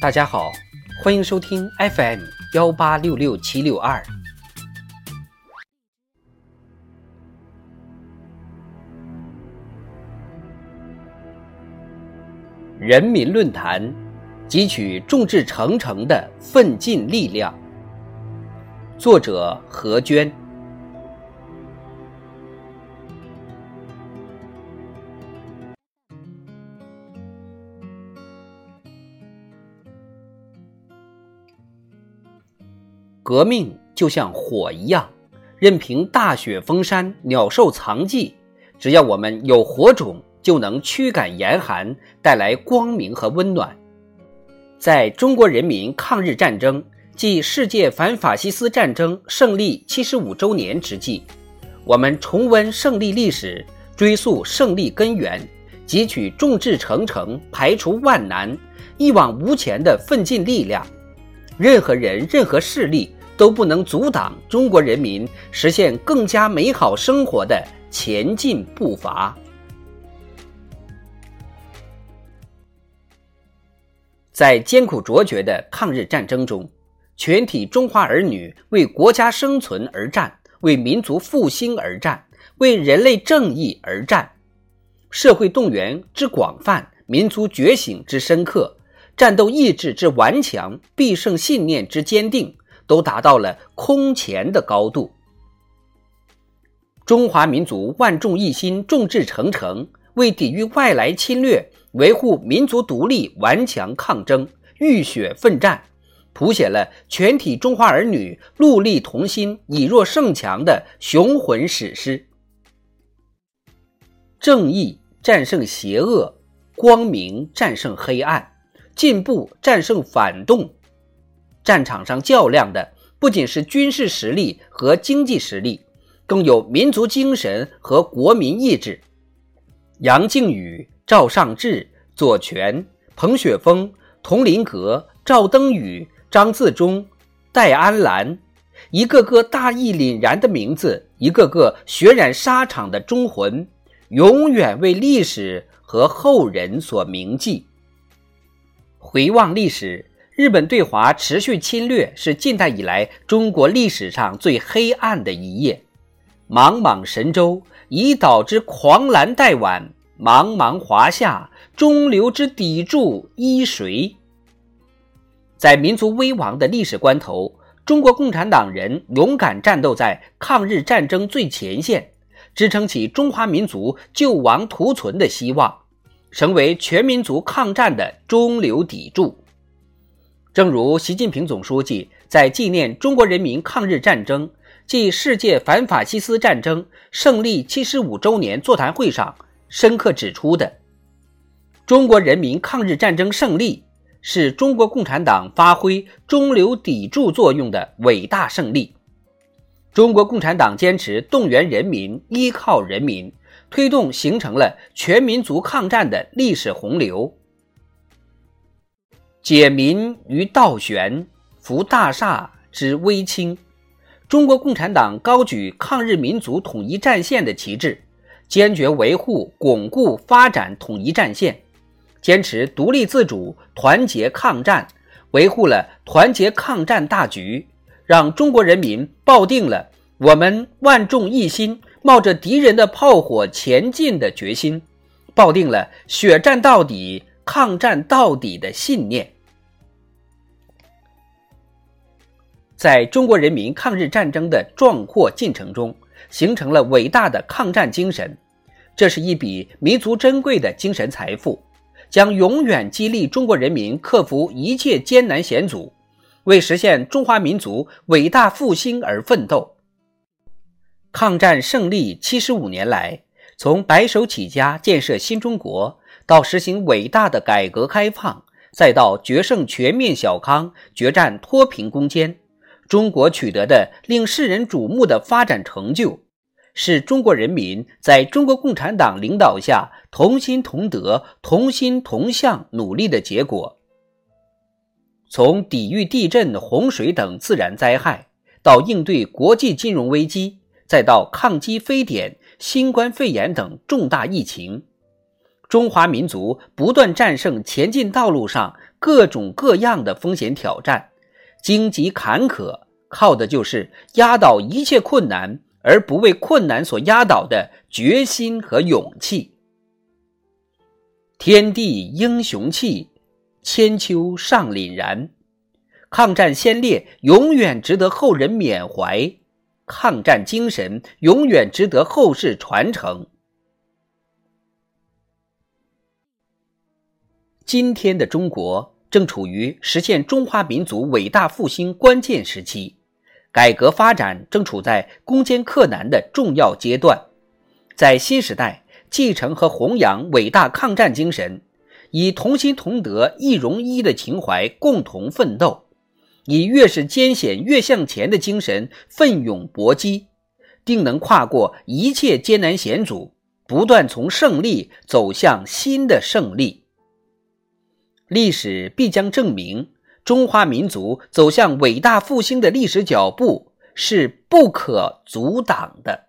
大家好，欢迎收听 FM 幺八六六七六二。人民论坛，汲取众志成城的奋进力量。作者何娟。革命就像火一样，任凭大雪封山、鸟兽藏迹，只要我们有火种。就能驱赶严寒，带来光明和温暖。在中国人民抗日战争暨世界反法西斯战争胜利七十五周年之际，我们重温胜利历史，追溯胜利根源，汲取众志成城、排除万难、一往无前的奋进力量。任何人、任何势力都不能阻挡中国人民实现更加美好生活的前进步伐。在艰苦卓绝的抗日战争中，全体中华儿女为国家生存而战，为民族复兴而战，为人类正义而战。社会动员之广泛，民族觉醒之深刻，战斗意志之顽强，必胜信念之坚定，都达到了空前的高度。中华民族万众一心，众志成城，为抵御外来侵略。维护民族独立，顽强抗争，浴血奋战，谱写了全体中华儿女戮力同心、以弱胜强的雄浑史诗。正义战胜邪恶，光明战胜黑暗，进步战胜反动。战场上较量的不仅是军事实力和经济实力，更有民族精神和国民意志。杨靖宇。赵尚志、左权、彭雪枫、佟麟阁、赵登禹、张自忠、戴安澜，一个个大义凛然的名字，一个个血染沙场的忠魂，永远为历史和后人所铭记。回望历史，日本对华持续侵略是近代以来中国历史上最黑暗的一页。茫茫神州，已导之狂澜待晚。茫茫华夏，中流之砥柱依谁？在民族危亡的历史关头，中国共产党人勇敢战斗在抗日战争最前线，支撑起中华民族救亡图存的希望，成为全民族抗战的中流砥柱。正如习近平总书记在纪念中国人民抗日战争暨世界反法西斯战争胜利七十五周年座谈会上。深刻指出的，中国人民抗日战争胜利是中国共产党发挥中流砥柱作用的伟大胜利。中国共产党坚持动员人民、依靠人民，推动形成了全民族抗战的历史洪流。解民于倒悬，扶大厦之危倾。中国共产党高举抗日民族统一战线的旗帜。坚决维护、巩固、发展统一战线，坚持独立自主、团结抗战，维护了团结抗战大局，让中国人民抱定了我们万众一心、冒着敌人的炮火前进的决心，抱定了血战到底、抗战到底的信念。在中国人民抗日战争的壮阔进程中。形成了伟大的抗战精神，这是一笔弥足珍贵的精神财富，将永远激励中国人民克服一切艰难险阻，为实现中华民族伟大复兴而奋斗。抗战胜利七十五年来，从白手起家建设新中国，到实行伟大的改革开放，再到决胜全面小康、决战脱贫攻坚。中国取得的令世人瞩目的发展成就，是中国人民在中国共产党领导下同心同德、同心同向努力的结果。从抵御地震、洪水等自然灾害，到应对国际金融危机，再到抗击非典、新冠肺炎等重大疫情，中华民族不断战胜前进道路上各种各样的风险挑战，荆棘坎坷，靠的就是压倒一切困难而不为困难所压倒的决心和勇气。天地英雄气，千秋尚凛然。抗战先烈永远值得后人缅怀，抗战精神永远值得后世传承。今天的中国正处于实现中华民族伟大复兴关键时期，改革发展正处在攻坚克难的重要阶段。在新时代，继承和弘扬伟大抗战精神，以同心同德、一荣一的情怀共同奋斗。以越是艰险越向前的精神奋勇搏击，定能跨过一切艰难险阻，不断从胜利走向新的胜利。历史必将证明，中华民族走向伟大复兴的历史脚步是不可阻挡的。